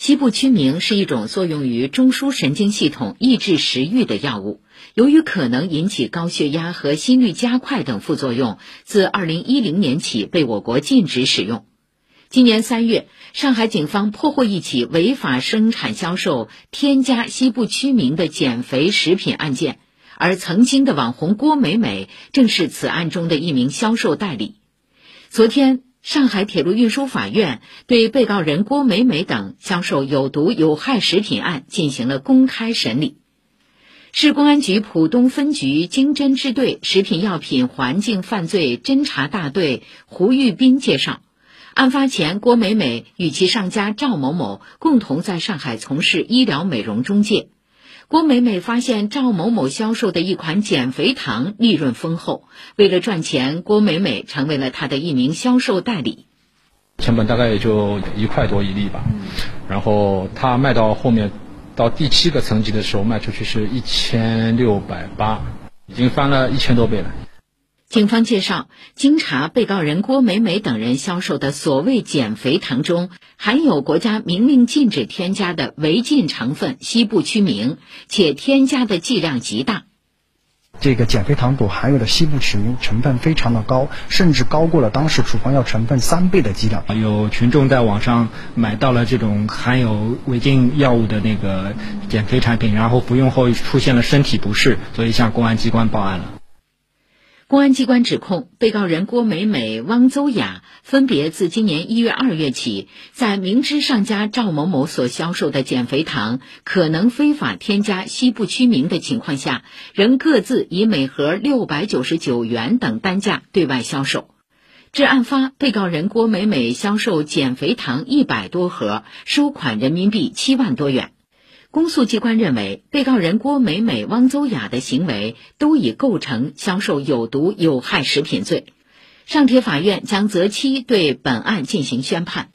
西部曲明是一种作用于中枢神经系统、抑制食欲的药物。由于可能引起高血压和心率加快等副作用，自2010年起被我国禁止使用。今年三月，上海警方破获一起违法生产销售添加西部曲明的减肥食品案件，而曾经的网红郭美美正是此案中的一名销售代理。昨天。上海铁路运输法院对被告人郭美美等销售有毒有害食品案进行了公开审理。市公安局浦东分局经侦支队食品药品环境犯罪侦查大队胡玉斌介绍，案发前，郭美美与其上家赵某某共同在上海从事医疗美容中介。郭美美发现赵某某销售的一款减肥糖利润丰厚，为了赚钱，郭美美成为了他的一名销售代理。成本大概也就一块多一粒吧，然后他卖到后面，到第七个层级的时候，卖出去是一千六百八，已经翻了一千多倍了。警方介绍，经查，被告人郭美美等人销售的所谓减肥糖中含有国家明令禁止添加的违禁成分西部曲明，且添加的剂量极大。这个减肥糖所含有的西部曲明成分非常的高，甚至高过了当时处方药成分三倍的剂量。有群众在网上买到了这种含有违禁药物的那个减肥产品，然后服用后出现了身体不适，所以向公安机关报案了。公安机关指控被告人郭美美、汪邹雅分别自今年一月、二月起，在明知上家赵某某所销售的减肥糖可能非法添加西部曲明的情况下，仍各自以每盒六百九十九元等单价对外销售。至案发，被告人郭美美销售减肥糖一百多盒，收款人民币七万多元。公诉机关认为，被告人郭美美、汪邹雅的行为都已构成销售有毒有害食品罪。上铁法院将择期对本案进行宣判。